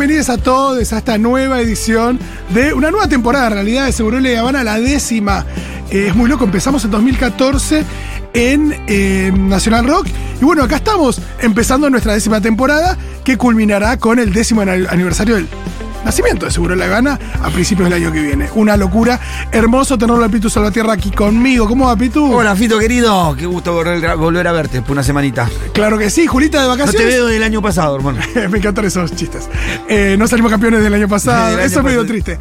bienvenidos a todos a esta nueva edición de una nueva temporada, en realidad, de Seguro Le Habana, la décima. Eh, es muy loco, empezamos en 2014 en eh, Nacional Rock. Y bueno, acá estamos empezando nuestra décima temporada que culminará con el décimo aniversario del nacimiento de Seguro La Habana a principios del año que viene. Una locura. Hermoso tenerlo a Pitu Salvatierra aquí conmigo. ¿Cómo va, Pitu? Hola, Fito querido. Qué gusto volver a verte por una semanita. Claro que sí. Julita de vacaciones. No te veo del año pasado, hermano. Me encantan esos chistes. Eh, no salimos campeones del año pasado. Eso es medio triste.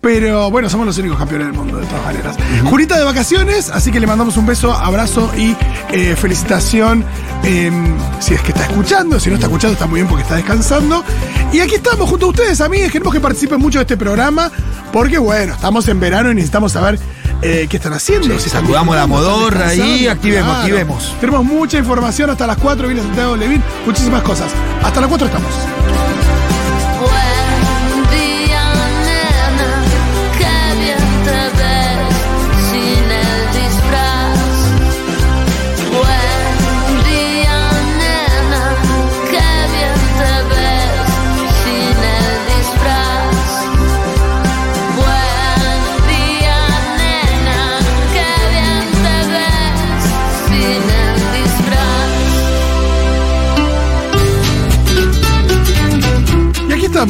Pero bueno, somos los únicos campeones del mundo, de todas maneras. Julita de vacaciones, así que le mandamos un beso, abrazo y eh, felicitación. Si es que está escuchando, si no está escuchando, está muy bien porque está descansando. Y aquí estamos junto a ustedes, amigos. Queremos que participen mucho de este programa, porque bueno, estamos en verano y necesitamos saber eh, qué están haciendo. si saludamos la modorra y activemos, activemos. Tenemos mucha información hasta las 4, viene Santiago Levin, muchísimas cosas. Hasta las 4 estamos.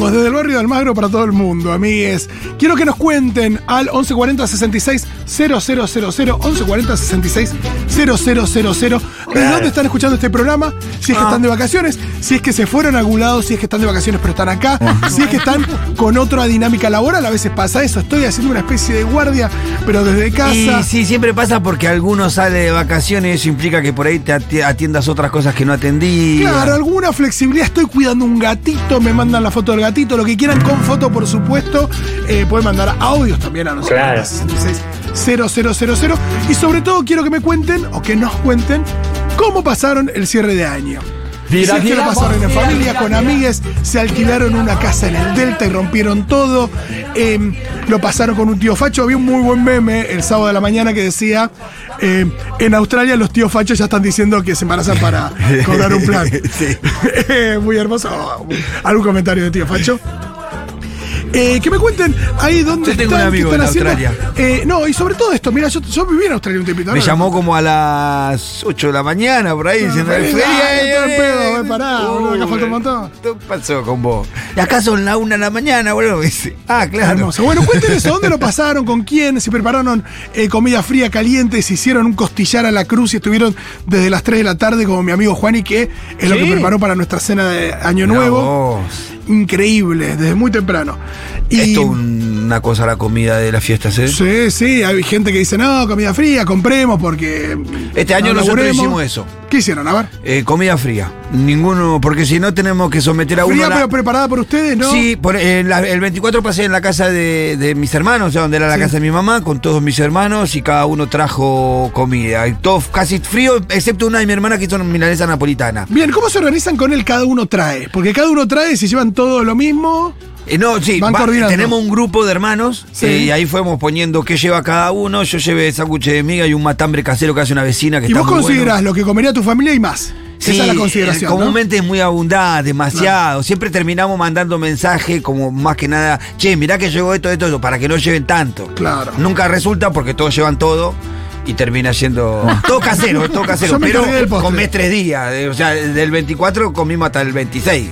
Desde el barrio de Almagro para todo el mundo, amigues. Quiero que nos cuenten al 1140 66 000, 1140 66 000. ¿De dónde están escuchando este programa? Si es que ah. están de vacaciones, si es que se fueron a algún lado, si es que están de vacaciones pero están acá, si es que están con otra dinámica laboral. A veces pasa eso. Estoy haciendo una especie de guardia, pero desde casa. Y sí, siempre pasa porque alguno sale de vacaciones. Eso implica que por ahí te atiendas otras cosas que no atendí. Claro, alguna flexibilidad. Estoy cuidando un gatito, me mandan la foto del gatito, lo que quieran con foto, por supuesto. Eh, pueden mandar audios también a nosotros. Claro. 66 Y sobre todo quiero que me cuenten, o que nos cuenten, cómo pasaron el cierre de año. Es que lo pasaron en familia, con amigues, se alquilaron una casa en el Delta y rompieron todo. Em, lo pasaron con un tío facho. Había un muy buen meme el sábado de la mañana que decía: em, En Australia los tíos fachos ya están diciendo que se embarazan para cobrar un plan. muy hermoso. ¿Algún comentario de tío facho? Eh, que me cuenten ahí dónde yo tengo un amigo en Australia. Eh, no, y sobre todo esto, mira, yo, yo viví en Australia un tiempito. Me llamó como a las 8 de la mañana, por ahí, diciendo, el pedo, pará, boludo, acá falta un montón. ¿Qué pasó con vos? Y acá son las 1 de la mañana, boludo. Ah, claro. Hermoso. Bueno, cuenten eso, ¿dónde lo pasaron? ¿Con quién? Si prepararon eh, comida fría, caliente, si hicieron un costillar a la cruz y estuvieron desde las 3 de la tarde como mi amigo Juan y que es lo que preparó para nuestra cena de Año Nuevo. Increíble, desde muy temprano. Esto una cosa la comida de las fiestas, ¿eh? Sí, sí, hay gente que dice, no, comida fría, compremos porque... Este año nosotros hicimos eso. ¿Qué hicieron? A ver. Eh, comida fría. Ninguno, porque si no tenemos que someter a ¿Fría pero preparada por ustedes, no? Sí, por, eh, el 24 pasé en la casa de, mis hermanos, o sea, donde era la casa de mi mamá, con todos mis hermanos y cada uno trajo comida. Y todo casi frío, excepto una de mi hermana que hizo milanesa napolitana. Bien, ¿cómo se organizan con el cada uno trae? Porque cada uno trae, si llevan todo lo mismo... Eh, no, sí, tenemos un grupo de hermanos eh, y ahí fuimos poniendo qué lleva cada uno. Yo llevé sándwich de miga y un matambre casero que hace una vecina que ¿Y vos considerás lo que comería tu familia y más? Sí, Esa es la consideración. Comúnmente es muy abundante, demasiado. Siempre terminamos mandando mensajes como más que nada, che, mirá que llegó esto, esto, esto, para que no lleven tanto. Claro. Nunca resulta porque todos llevan todo y termina siendo todo casero, todo casero, pero comés tres días. O sea, del 24 comimos hasta el 26.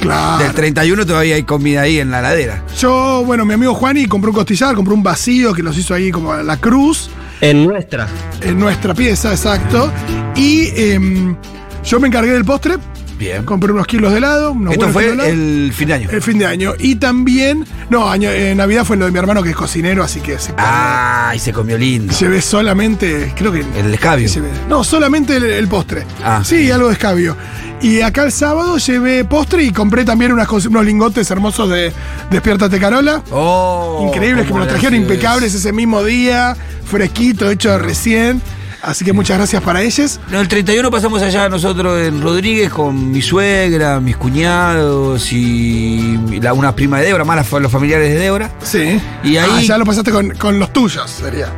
Claro. Del 31 todavía hay comida ahí en la ladera. Yo, bueno, mi amigo Juani compró un costillar, compró un vacío que nos hizo ahí como la cruz. En nuestra. En nuestra pieza, exacto. Y em, yo me encargué del postre Bien. Compré unos kilos de helado. Esto fue el fin de año. El fin de año. Y también, no, año, eh, Navidad fue lo de mi hermano que es cocinero, así que se Ah, y se comió lindo. Se ve solamente, creo que. El escabio. no, solamente el, postre. Ah. Sí, algo de escabio. Y acá el sábado llevé postre y compré también unas, unos lingotes hermosos de Despiértate Carola. Oh, Increíbles, que me los trajeron impecables ese mismo día, fresquito, hecho recién. Así que muchas gracias para ellos. No, el 31 pasamos allá nosotros en Rodríguez con mi suegra, mis cuñados y la, una prima de Débora, más los familiares de Débora. Sí. Y ahí. Ah, ya lo pasaste con, los tuyos, sería.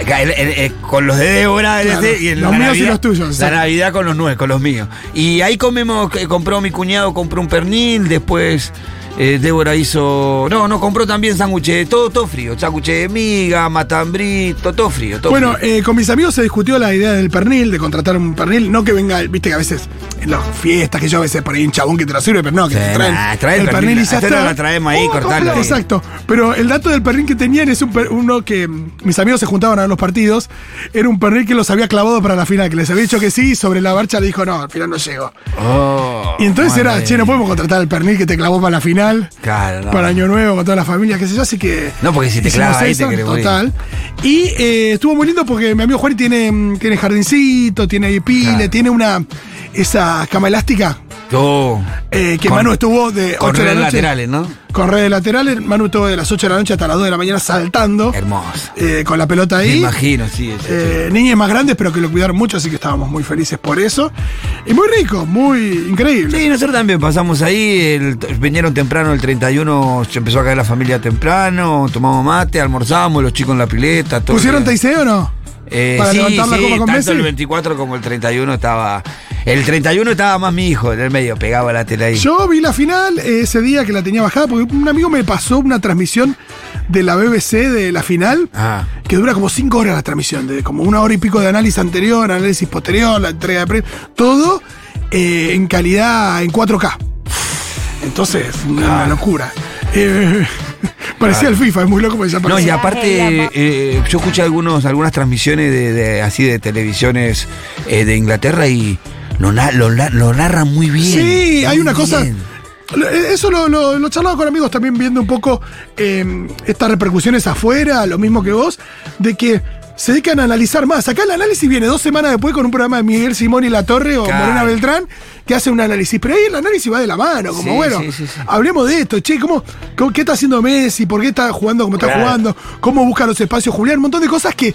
con los de Débora, y en los míos y los tuyos. La Navidad con los nueve, con los míos. Y ahí comemos, compró mi cuñado, compró un pernil, después. Eh, Débora hizo. No, no, compró también sándwiches, todo, todo frío. Sándwiches de miga, matambrito, todo frío. Todo bueno, eh, con mis amigos se discutió la idea del pernil, de contratar un pernil. No que venga, viste que a veces en las fiestas que yo a veces por ahí un chabón que te lo sirve, pero no, que te traen el, pernil, y ya está. la traemos ahí, oh, Exacto. Pero el dato del pernil que tenían es un uno que mis amigos se juntaban a ver los partidos. Era un pernil que los había clavado para la final, que les había dicho que sí, sobre la marcha le dijo, no, al final no llego. Oh, y entonces era, che, no podemos contratar el pernil que te clavó para la final. Para Año Nuevo, con toda la familia, qué sé yo, así que. No, porque si te clavas ahí te Total. Y eh, estuvo muy lindo porque mi amigo Juan tiene, mm, tiene jardincito, tiene pile, tiene una. esa cama elástica eh, que Manu estuvo de 8 de la noche. laterales, ¿no? Con redes laterales. Manu estuvo de las 8 de la noche hasta las 2 de la mañana saltando. Hermoso. Eh, con la pelota ahí. Me imagino, sí. Eh, niñas más grandes, pero que lo cuidaron mucho, así que estábamos muy felices por eso. Y muy rico, muy increíble. Sí, nosotros también pasamos ahí. vinieron temprano el 31, se empezó a caer la familia temprano. Tomamos mate, almorzamos, los chicos en la pileta. Todo ¿Pusieron TIC o no? Eh, para sí, levantar la sí, con tanto el 24 como el 31 estaba. El 31 estaba más mi hijo en el medio, pegaba la tela ahí. Yo vi la final ese día que la tenía bajada, porque un amigo me pasó una transmisión de la BBC de la final, ah. que dura como 5 horas la transmisión, de como una hora y pico de análisis anterior, análisis posterior, la entrega de premios, todo eh, en calidad en 4K. Entonces, una ah. locura. Eh, Parecía el FIFA, es muy loco No, y aparte, eh, yo escuché algunos, algunas transmisiones de, así de televisiones eh, de Inglaterra y lo, lo, narran muy bien. Sí, hay una cosa. Eso lo, lo, charlaba con amigos también viendo un poco em, estas repercusiones afuera, lo mismo que vos, de que se dedican a analizar más. Acá el análisis viene dos semanas después con un programa de Miguel Simón y La Torre o Morena Beltrán que hace un análisis. Pero ahí el análisis va de la mano, como bueno, hablemos de esto, che, ¿cómo, ¿qué está haciendo Messi? ¿Por qué está jugando como está jugando? ¿Cómo busca los espacios Julián? Un montón de cosas que,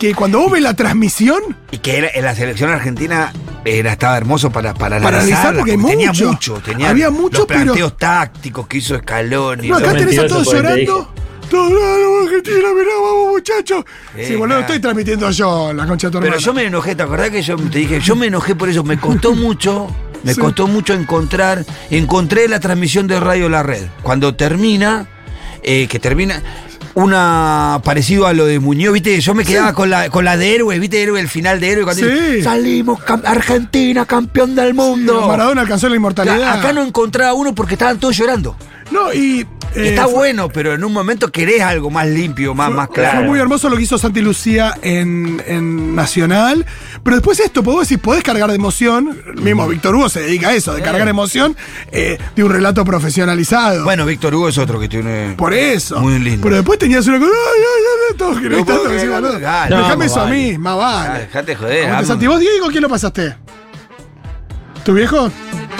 que cuando vos ves la transmisión. Y que era, en la selección argentina era, estaba hermoso para, para, para analizar. porque tenía mucho. Tenía había mucho, los planteos tácticos que hizo Scaloni. No, acá tenés a todos llorando. Todo, Argentina, mirá, vamos muchachos. sí, boludo, estoy transmitiendo yo la concha de tu Pero yo me enojé, ¿te acordás que yo te dije? Yo me enojé por eso, me costó mucho. Me costó mucho encontrar. Encontré la transmisión de Radio La Red. Cuando termina, eh, que termina una parecido a lo de Muñoz, viste, yo me quedaba con la con la de héroe, viste, héroe, el final de héroe cuando salimos Argentina campeón del mundo. Maradona alcanzó la inmortalidad. Acá no encontraba uno porque estaban todos llorando. No, y eh, está bueno, pero en un momento querés algo más limpio, más, más claro. Fue muy hermoso lo que hizo Santi Lucía en, en Nacional. Pero después esto, podés decir, podés cargar de emoción. mismo Víctor Hugo se dedica a eso, de cargar emoción eh, de un relato profesionalizado. Bueno, Víctor Hugo es otro que tiene. Por eso. Muy lindo. Pero después tenías una cosa. Ay, ay, ay, todos no, Déjame eso a mí, más vale. Dejate joder. Santi, vos, Diego, ¿quién lo pasaste? ¿Tu viejo?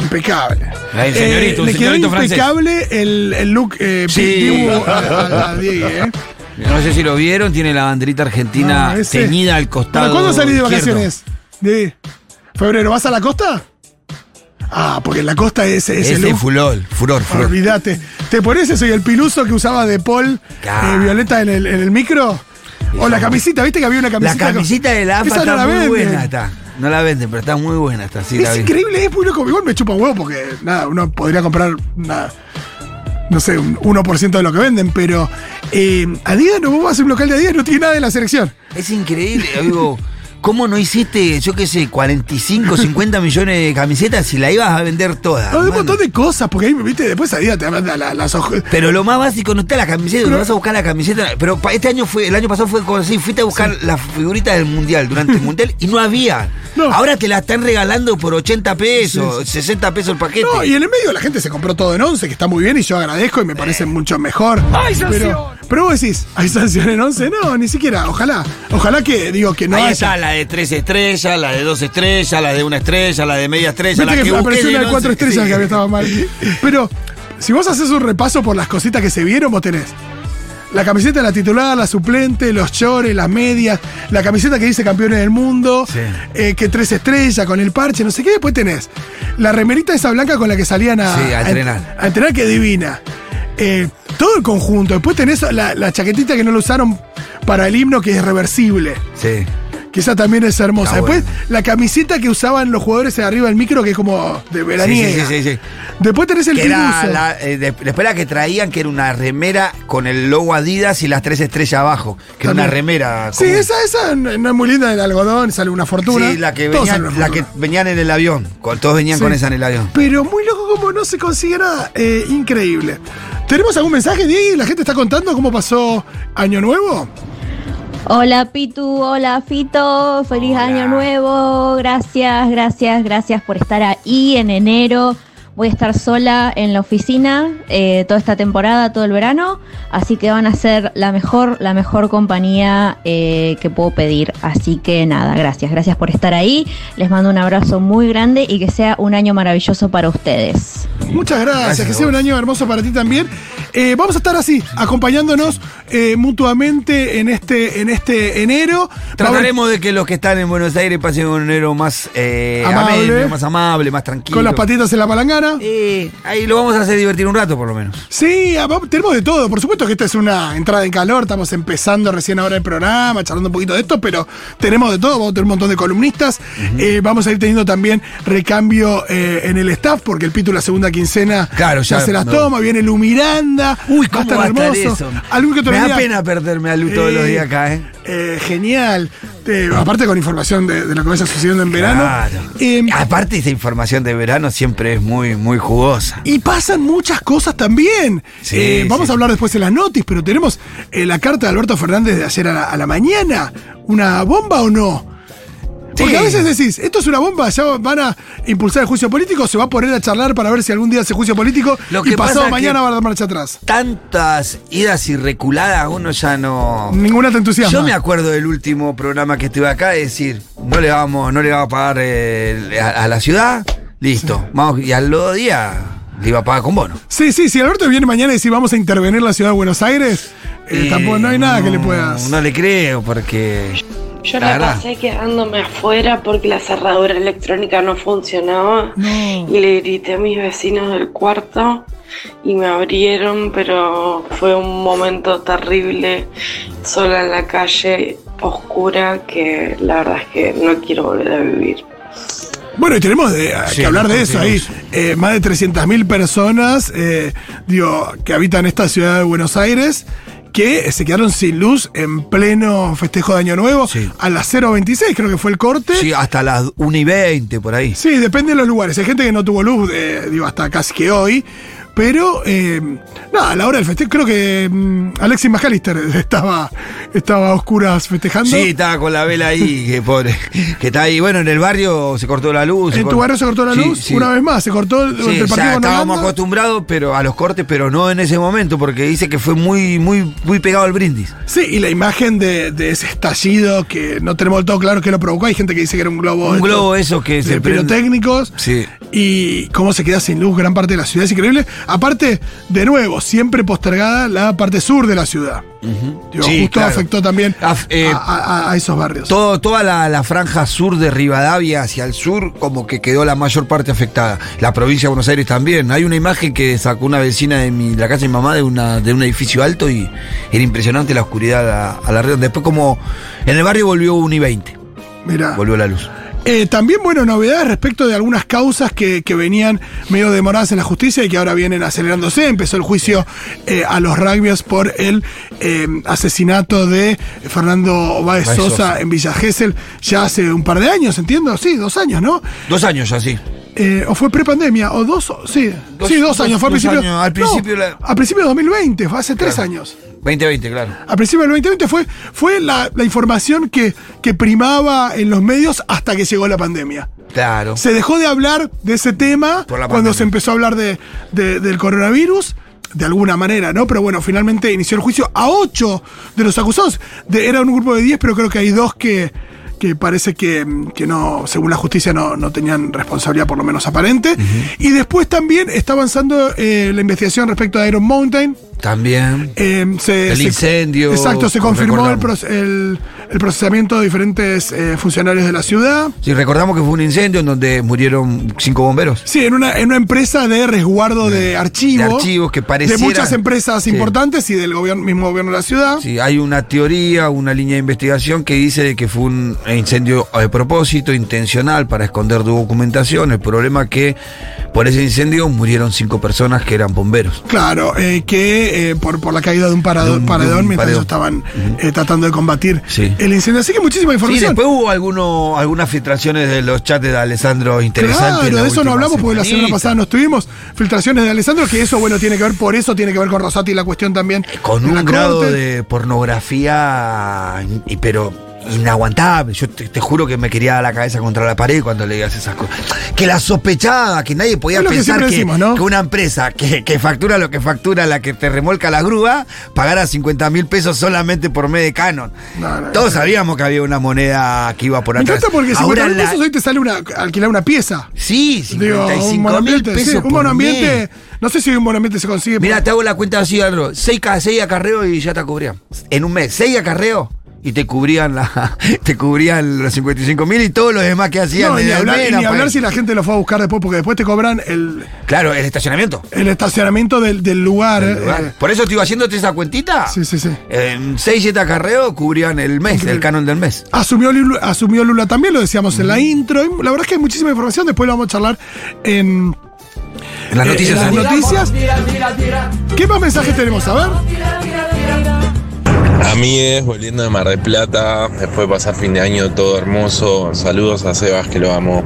Impecable. Ahí, señorito, eh, le quedó impecable el, el, look eh, sí. a, Diego, ¿eh? No sé si lo vieron, tiene la banderita argentina teñida al costado. ¿Cuándo salís de vacaciones? De febrero. ¿Vas a la costa? Ah, porque en la costa es, es el furor, furor, furor. Olvídate. ¿Te pones eso y el piluso que usaba de Paul eh, Violeta en el, en el micro? O la camisita, ¿viste que había una camisita? La camisita de la AFA está muy buena, está. No la venden, pero está muy buena. Está, sí, es increíble, es muy loco. Igual me chupa huevo porque, nada, uno podría comprar, nada, no sé, un 1% de lo que venden, pero eh, Adidas no vamos a hacer un local de Adidas, no tiene nada de la selección. Es increíble, amigo. ¿Cómo no hiciste, yo qué sé, 45, 50 millones de camisetas si la ibas a vender todas? No, un montón de cosas, porque ahí, viste, después Adidas te manda las hojas. Pero lo más básico no está la camiseta, no vas a buscar la camiseta. Pero este año fue, el año pasado fue como así, fuiste a buscar las figuritas del mundial, durante el mundial, y no había. Ahora te la están regalando por 80 pesos, 60 pesos el paquete. No, y en el medio la gente se compró todo en 11, que está muy bien, y yo agradezco y me parece mucho mejor. ¡Ay, pero, pero vos decís, ¿hay sanción en 11? No, ni siquiera, ojalá. Ojalá que, digo, que no Ahí está la de tres estrellas, la de dos estrellas, la de una estrella, la de media estrella, la que, que apareció una de cuatro estrellas que había estado mal. Pero, si vos haces un repaso por las cositas que se vieron, vos tenés la camiseta de la titular, la suplente, los chores, las medias, la camiseta que dice campeones del mundo, eh, que tres estrellas con el parche, no sé qué. Después tenés la remerita esa blanca con la que salían a, a entrenar. A, entrenar, que divina. Eh, todo el conjunto. Después tenés la, la, chaquetita que no lo usaron para el himno, que es reversible. Sí que esa también es hermosa. Después, la camiseta que usaban los jugadores de arriba del micro, que es como de veraniega. Sí, sí, sí, Después tenés el la, eh, Después la que traían, que era una remera con el logo Adidas y las tres estrellas abajo. Que era una remera. Sí, esa, esa no es muy linda, del algodón, sale una fortuna. Sí, la que, venían, la que venían en el avión. Todos venían con esa en el avión. Pero muy loco como no se consigue nada. Eh, increíble. ¿Tenemos algún mensaje, Diego? ¿La gente está contando cómo pasó Año Nuevo? Hola Pitu, hola Fito, feliz año nuevo, gracias, gracias, gracias por estar ahí en enero. Voy a estar sola en la oficina eh, toda esta temporada, todo el verano, así que van a ser la mejor, la mejor compañía eh, que puedo pedir. Así que nada, gracias, gracias por estar ahí. Les mando un abrazo muy grande y que sea un año maravilloso para ustedes. Muchas gracias, que sea un año hermoso para ti también. Eh, vamos a estar así, acompañándonos mutuamente en este, en este enero. Trataremos de que los que están en Buenos Aires pasen un enero más amable, más amable, más tranquilo. Con las patitas en la palangana. Y ahí lo vamos a hacer divertir un rato, por lo menos. Sí, tenemos de todo. Por supuesto que esta es una entrada en calor. Estamos empezando recién ahora el programa, charlando un poquito de esto, pero tenemos de todo. Vamos a tener un montón de columnistas. Eh, vamos a ir teniendo también recambio eh, en el staff, porque el Pito la segunda quincena claro, ya, se las toma. Viene Lu Miranda. Uy, ¿cómo va a estar hermoso. Me da pena perderme a Lu todos los días acá, ¿eh? Eh, genial. aparte con información de, lo que vaya sucediendo en verano. Em, aparte esa información de verano siempre es muy, muy jugosa. Y pasan muchas cosas también. Eh, vamos a hablar después en las noticias, pero tenemos eh, la carta de Alberto Fernández de ayer a la mañana. ¿Una bomba o no? Porque a veces decís, esto es una bomba, ya van a impulsar el juicio político, se va a poner a charlar para ver si algún día hace juicio político Lo que y pasado mañana va a dar marcha atrás. Tantas idas y reculadas, uno ya no. Ninguna te entusiasma. Yo me acuerdo del último programa que estuve acá, es decir, no le vamos, no le vamos a pagar eh, a, la ciudad, listo. Vamos, y al otro día le iba a pagar con bono. Sí, sí, si Alberto viene mañana y dice vamos a intervenir la ciudad de Buenos Aires, eh, tampoco no hay nada que le puedas. No le creo, porque. Yo la, pasé quedándome afuera porque la cerradura electrónica no funcionaba y le grité a mis vecinos del cuarto y me abrieron, pero fue un momento terrible, sola en la calle, oscura, que la verdad es que no quiero volver a vivir. Bueno, y tenemos que hablar de eso ahí. Eh, más de 300.000 personas eh, digo, que habitan esta ciudad de Buenos Aires que se quedaron sin luz en pleno festejo de Año Nuevo. A las 0.26 creo que fue el corte. Sí, hasta las 1 y 20 por ahí. Sí, depende de los lugares. Hay gente que no tuvo luz, eh, digo, hasta casi que hoy. Pero, eh, nada, a la hora del festejo, creo que mm, Alexis McAllister estaba, estaba a oscuras festejando. Sí, estaba con la vela ahí, que pobre. Que está ahí, bueno, en el barrio se cortó la luz. ¿En tu barrio se cortó la luz? Una vez más, se cortó el partido ya Estábamos acostumbrados pero, a los cortes, pero no en ese momento, porque dice que fue muy, muy, muy pegado al brindis. Sí, y la imagen de, ese estallido que no tenemos todo claro que lo provocó. Hay gente que dice que era un globo. Un globo, eso que de pirotécnicos. Sí. Y cómo se queda sin luz gran parte de la ciudad. Es increíble. Aparte, de nuevo, siempre postergada la parte sur de la ciudad. justo afectó también eh, a, esos barrios. Todo, toda la, franja sur de Rivadavia hacia el sur, como que quedó la mayor parte afectada. La provincia de Buenos Aires también. Hay una imagen que sacó una vecina de mi, la casa de mi mamá de, una, de un edificio alto y era impresionante la oscuridad a, la red. Después, como en el barrio volvió un y 20. Mira. Volvió la luz. Eh, también, bueno, novedades respecto de algunas causas que, venían medio demoradas en la justicia y que ahora vienen acelerándose. Empezó el juicio eh, a los rugbyers por el eh, asesinato de Fernando Báez Sosa, en Villa Gesell ya hace un par de años, entiendo. Sí, dos años, ¿no? Dos años ya, sí. O fue prepandemia, o dos, sí, dos, sí, dos años, fue al principio, al principio, al principio de 2020, fue hace tres años. 2020, claro. Al principio del 2020 fue, fue la, información que, que primaba en los medios hasta que llegó la pandemia. Claro. Se dejó de hablar de ese tema cuando se empezó a hablar de, del coronavirus de alguna manera, ¿no? Pero bueno, finalmente inició el juicio a ocho de los acusados. era un grupo de diez, pero creo que hay dos que, que parece que, no, según la justicia, no, no, tenían responsabilidad por lo menos aparente. Y después también está avanzando eh, la investigación respecto a Iron Mountain, También. Eh, el incendio. exacto, se confirmó el, procesamiento de diferentes eh, funcionarios de la ciudad. Sí, recordamos que fue un incendio en donde murieron cinco bomberos. Sí, en una, en una empresa de resguardo de, archivos. De archivos que pareciera... De muchas empresas importantes y del gobierno, mismo gobierno de la ciudad. Sí, hay una teoría, una línea de investigación que dice que fue un incendio a propósito, intencional, para esconder documentación. El problema es que por ese incendio murieron cinco personas que eran bomberos. Claro, eh, que eh, por, por la caída de un, parador, paredón mientras ellos estaban eh, tratando de combatir el incendio. Así que muchísima información. Sí, después hubo alguno, algunas filtraciones de los chats de Alessandro interesantes. Claro, de eso no hablamos porque la semana pasada no estuvimos. Filtraciones de Alessandro, que eso, bueno, tiene que ver, por eso tiene que ver con Rosati la cuestión también. Con un grado de pornografía, pero inaguantable. Yo te, juro que me quería dar la cabeza contra la pared cuando leías esas cosas. Que la sospechaba, que nadie podía pensar que, una empresa que, factura lo que factura, la que te remolca la grúa, pagara 50 mil pesos solamente por medio de Canon. Todos sabíamos que había una moneda que iba por atrás. Me encanta porque 50 mil pesos hoy te sale una, alquilar una pieza. Sí, 55 mil pesos. un buen ambiente. No sé si un ambiente se consigue. Mira, te hago la cuenta así, Andro. 6, 6 acarreos y ya te cubrían. En un mes. 6 acarreos y te cubrían la te cubrían los 55 mil y todo lo demás que hacían. No, ni hablar, ni hablar si la gente lo fue a buscar después, porque después te cobran el. Claro, el estacionamiento. El estacionamiento del, lugar. Eh. Por eso te iba haciéndote esa cuentita. Sí, sí, sí. En 6, 7 acarreos cubrían el mes, el canon del mes. Asumió Lula, asumió Lula también, lo decíamos en la intro. La verdad es que hay muchísima información, después lo vamos a charlar en. En las noticias. En las noticias. ¿Qué más mensajes tenemos? A ver. A mí es volviendo de Mar del Plata, después de pasar fin de año todo hermoso. Saludos a Sebas, que lo amo.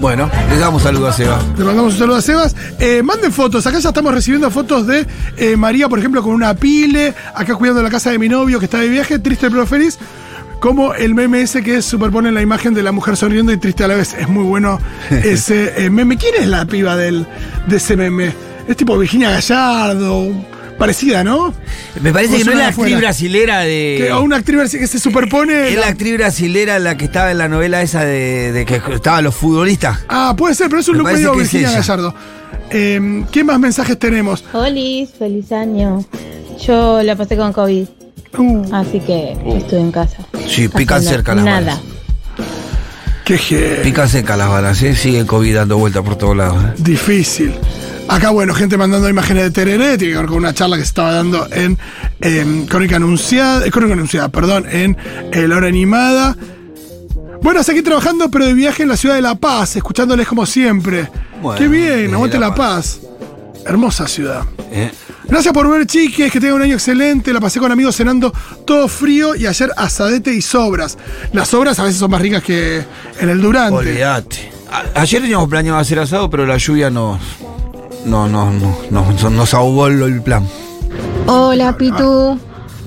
Bueno, le damos saludos a Sebas. Le mandamos un saludo a Sebas. Eh, manden fotos. Acá ya estamos recibiendo fotos de eh, María, por ejemplo, con una pile. Acá cuidando la casa de mi novio que está de viaje, triste pero feliz. Como el meme ese que superpone la imagen de la mujer sonriendo y triste a la vez. Es muy bueno ese eh, meme. ¿Quién es la piba del, de ese meme? Es tipo Virginia Gallardo parecida, ¿no? Me parece que no es la actriz brasilera de. o una actriz que se superpone. Es la... actriz brasilera la que estaba en la novela esa de, que estaban los futbolistas. Ah, puede ser, pero es un look medio Virginia Gallardo. Eh, ¿Qué más mensajes tenemos? Hola, feliz año. Yo la pasé con COVID. Uh. Así que estuve en casa. Sí, pican cerca las nada. balas. Qué Pican cerca las balas, ¿eh? Sigue COVID dando vuelta por todos lados. ¿eh? Difícil. Acá, bueno, gente mandando imágenes de Tereré, tiene que ver con una charla que se estaba dando en Crónica Anunciada, eh, Crónica Anunciada, perdón, en La Hora Animada. Bueno, aquí trabajando, pero de viaje en la ciudad de La Paz, escuchándoles como siempre. Qué bien, aguante La Paz. Hermosa ciudad. Eh. Gracias por ver, chiques, que tengan un año excelente. La pasé con amigos cenando todo frío y ayer asadete y sobras. Las sobras a veces son más ricas que en el durante. Olvídate. Ayer teníamos planeado hacer asado, pero la lluvia nos, no, no, no, no, nos ahogó el plan. Hola Pitu,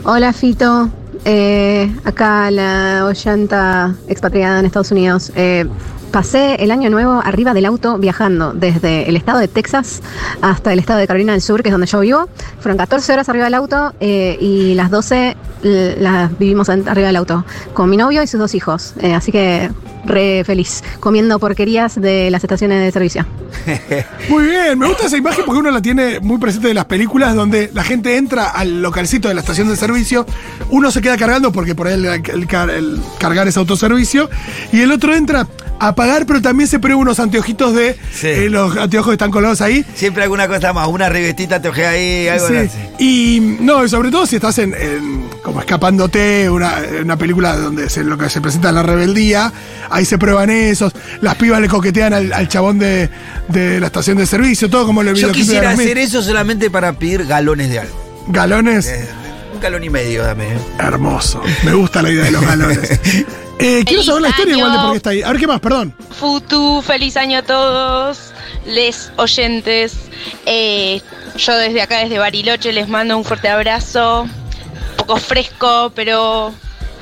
hola Fito, eh, acá la Ollanta expatriada en Estados Unidos. Eh, pasé el año nuevo arriba del auto viajando desde el estado de Texas hasta el estado de Carolina del Sur, que es donde yo vivo. Fueron 14 horas arriba del auto eh, y las 12 las vivimos arriba del auto con mi novio y sus dos hijos. así que re feliz, comiendo porquerías de las estaciones de servicio. Muy bien, me gusta esa imagen porque uno la tiene muy presente de las películas donde la gente entra al localcito de la estación de servicio, uno se queda cargando porque por ahí el, cargar es autoservicio, y el otro entra a pagar, pero también se pone unos anteojitos de eh, los anteojos que están colgados ahí. Siempre alguna cosa más, una revestita te ojea ahí, algo así. Y no, sobre todo si estás en, como escapándote, una, una película donde se, lo que se presenta la rebeldía, ahí se prueban esos, las pibas le coquetean al, chabón de, la estación de servicio, todo como lo Yo quisiera hacer eso solamente para pedir galones de algo. ¿Galones? Eh, un galón y medio, dame. ¿eh? Hermoso. Me gusta la idea de los galones. Eh, quiero saber la historia igual de por qué está ahí. A ver qué más, perdón. Futu, feliz año a todos, les oyentes. Eh, yo desde acá, desde Bariloche, les mando un fuerte abrazo. Un poco fresco, pero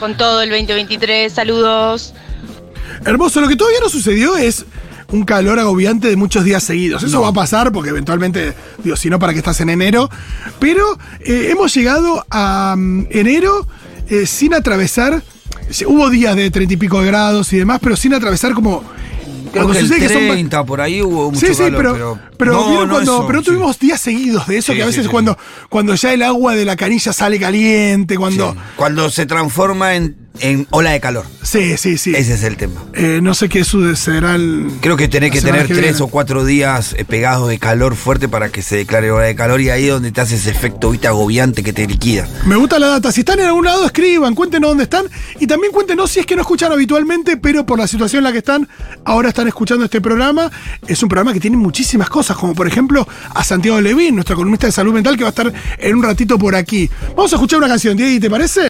con todo el 2023. Saludos. Hermoso. Lo que todavía no sucedió es un calor agobiante de muchos días seguidos. Eso va a pasar porque eventualmente, digo, si no, ¿para qué estás en enero? Pero eh, hemos llegado a mm, enero sin atravesar Hubo días de treinta y pico de grados y demás, pero sin atravesar como. Creo que el 30, por ahí hubo mucho sí, sí, pero, Pero, no, cuando, pero tuvimos días seguidos de eso, que a veces cuando, cuando ya el agua de la canilla sale caliente, cuando. Cuando se transforma en en ola de calor. Sí, sí, sí. Ese es el tema. Eh, no sé qué será el. Creo que tenés que tener tres o cuatro días eh, pegados de calor fuerte para que se declare ola de calor y ahí es donde te hace ese efecto ¿viste? agobiante que te liquida. Me gusta la data. Si están en algún lado, escriban, cuéntenos dónde están y también cuéntenos si es que no escuchan habitualmente, pero por la situación en la que están, ahora están escuchando este programa. Es un programa que tiene muchísimas cosas, como por ejemplo a Santiago Levín, nuestra columnista de salud mental, que va a estar en un ratito por aquí. Vamos a escuchar una canción, Diego, ¿te parece?